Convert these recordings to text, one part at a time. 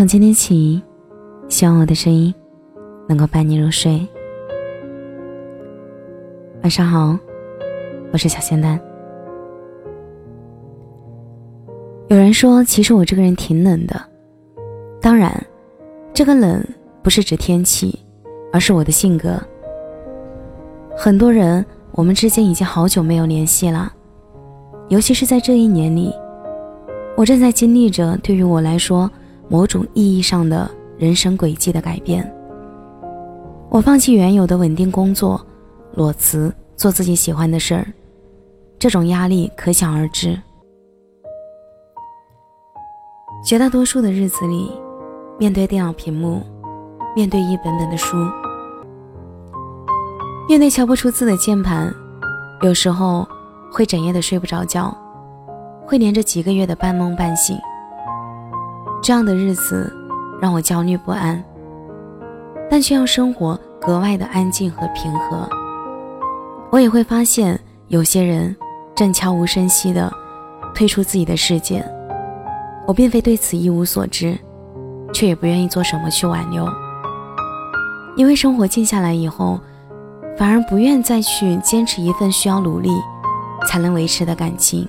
从今天起，希望我的声音能够伴你入睡。晚上好，我是小仙丹。有人说，其实我这个人挺冷的。当然，这个冷不是指天气，而是我的性格。很多人，我们之间已经好久没有联系了，尤其是在这一年里，我正在经历着对于我来说。某种意义上的人生轨迹的改变。我放弃原有的稳定工作，裸辞做自己喜欢的事儿，这种压力可想而知。绝大多数的日子里，面对电脑屏幕，面对一本本的书，面对敲不出字的键盘，有时候会整夜的睡不着觉，会连着几个月的半梦半醒。这样的日子让我焦虑不安，但却让生活格外的安静和平和。我也会发现，有些人正悄无声息地退出自己的世界。我并非对此一无所知，却也不愿意做什么去挽留。因为生活静下来以后，反而不愿再去坚持一份需要努力才能维持的感情。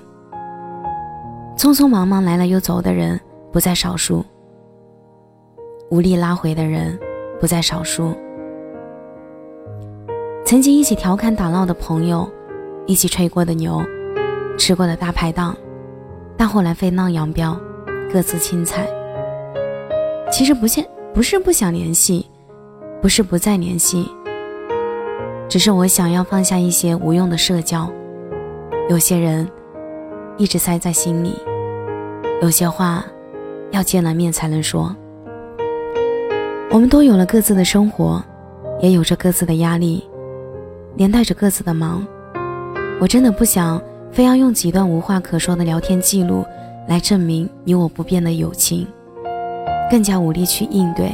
匆匆忙忙来了又走的人。不在少数，无力拉回的人不在少数。曾经一起调侃打闹的朋友，一起吹过的牛，吃过的大排档，但后来分道扬镳，各自青菜。其实不现不是不想联系，不是不再联系，只是我想要放下一些无用的社交。有些人一直塞在心里，有些话。要见了面才能说。我们都有了各自的生活，也有着各自的压力，连带着各自的忙。我真的不想非要用几段无话可说的聊天记录来证明你我不变的友情，更加无力去应对。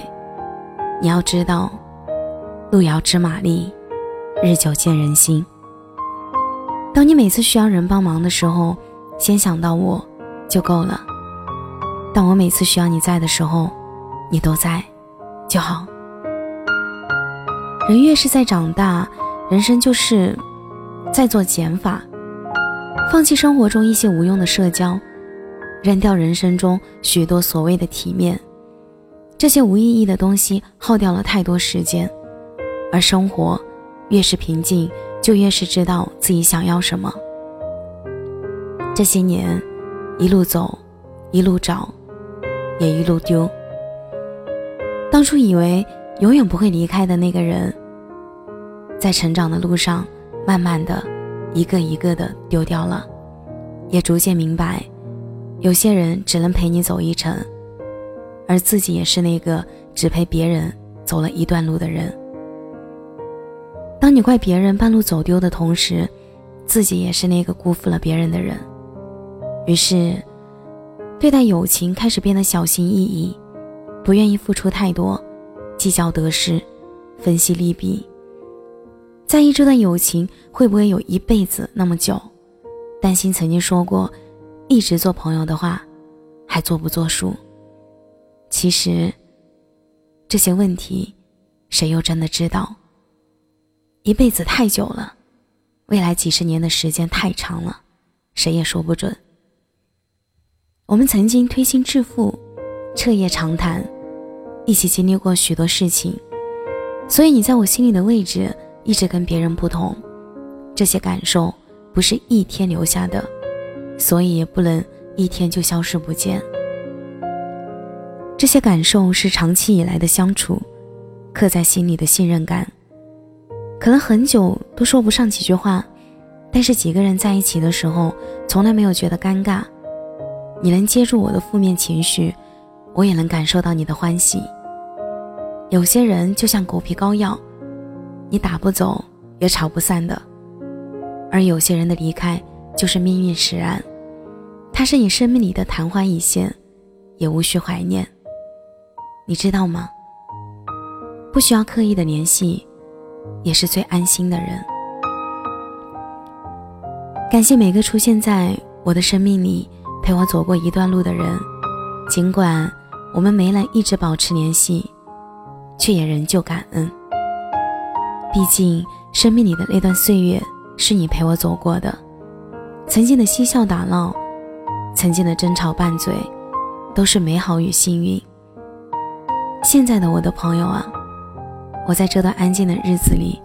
你要知道，路遥知马力，日久见人心。当你每次需要人帮忙的时候，先想到我，就够了。当我每次需要你在的时候，你都在，就好。人越是在长大，人生就是在做减法，放弃生活中一些无用的社交，扔掉人生中许多所谓的体面，这些无意义的东西耗掉了太多时间。而生活越是平静，就越是知道自己想要什么。这些年，一路走，一路找。也一路丢。当初以为永远不会离开的那个人，在成长的路上，慢慢的，一个一个的丢掉了，也逐渐明白，有些人只能陪你走一程，而自己也是那个只陪别人走了一段路的人。当你怪别人半路走丢的同时，自己也是那个辜负了别人的人。于是。对待友情开始变得小心翼翼，不愿意付出太多，计较得失，分析利弊，在意这段友情会不会有一辈子那么久，担心曾经说过一直做朋友的话，还做不作数？其实这些问题，谁又真的知道？一辈子太久了，未来几十年的时间太长了，谁也说不准。我们曾经推心置腹，彻夜长谈，一起经历过许多事情，所以你在我心里的位置一直跟别人不同。这些感受不是一天留下的，所以也不能一天就消失不见。这些感受是长期以来的相处，刻在心里的信任感，可能很久都说不上几句话，但是几个人在一起的时候，从来没有觉得尴尬。你能接住我的负面情绪，我也能感受到你的欢喜。有些人就像狗皮膏药，你打不走也吵不散的；而有些人的离开就是命运使然，他是你生命里的昙花一现，也无需怀念。你知道吗？不需要刻意的联系，也是最安心的人。感谢每个出现在我的生命里。陪我走过一段路的人，尽管我们没能一直保持联系，却也仍旧感恩。毕竟生命里的那段岁月是你陪我走过的，曾经的嬉笑打闹，曾经的争吵拌嘴，都是美好与幸运。现在的我的朋友啊，我在这段安静的日子里，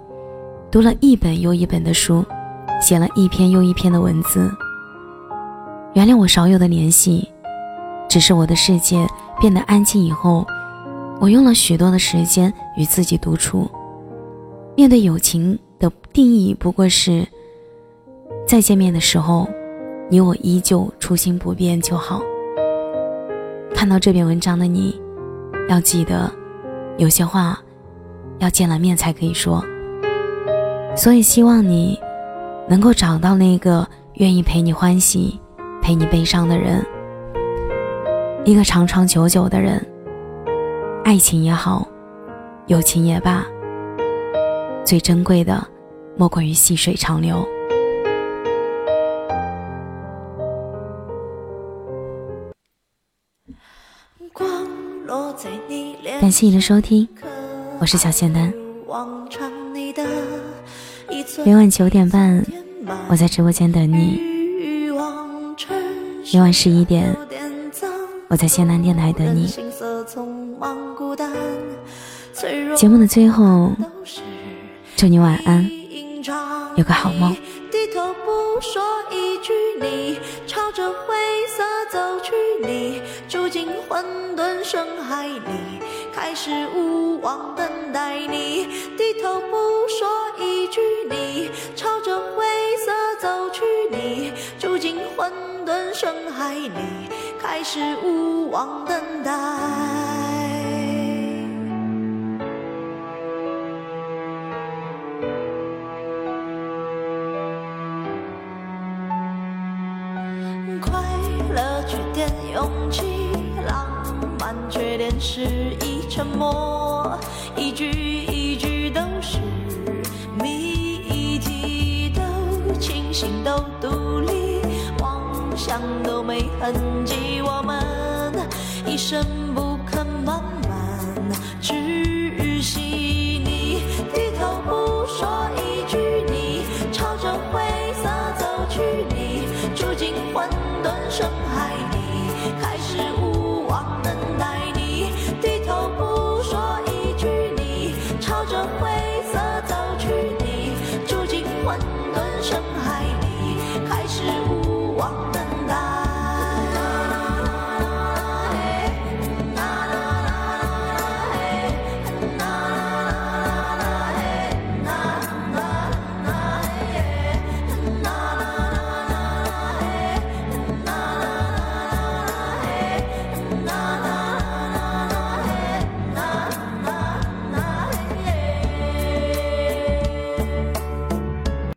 读了一本又一本的书，写了一篇又一篇的文字。原谅我少有的联系，只是我的世界变得安静以后，我用了许多的时间与自己独处。面对友情的定义，不过是再见面的时候，你我依旧初心不变就好。看到这篇文章的你。要记得，有些话要见了面才可以说。所以希望你能够找到那个愿意陪你欢喜、陪你悲伤的人，一个长长久久的人。爱情也好，友情也罢，最珍贵的莫过于细水长流。感谢你的收听，我是小仙丹。每晚九点半，我在直播间等你；每晚十一点，我在仙南电台等你。节目的最后，祝你晚安，有个好梦。深海里，开始无望等待你。低头不说一句，你朝着灰色走，混沌深海里，开始无望等待。快乐缺点勇气，浪漫缺点失意，沉默，一句一句都是谜题，都清醒，都独。想都没痕迹我们一生不肯慢慢窒息你低头不说一句你朝着灰色走去你住进混沌深海你开始无望等待你低头不说一句你朝着灰色走去你住进混沌深海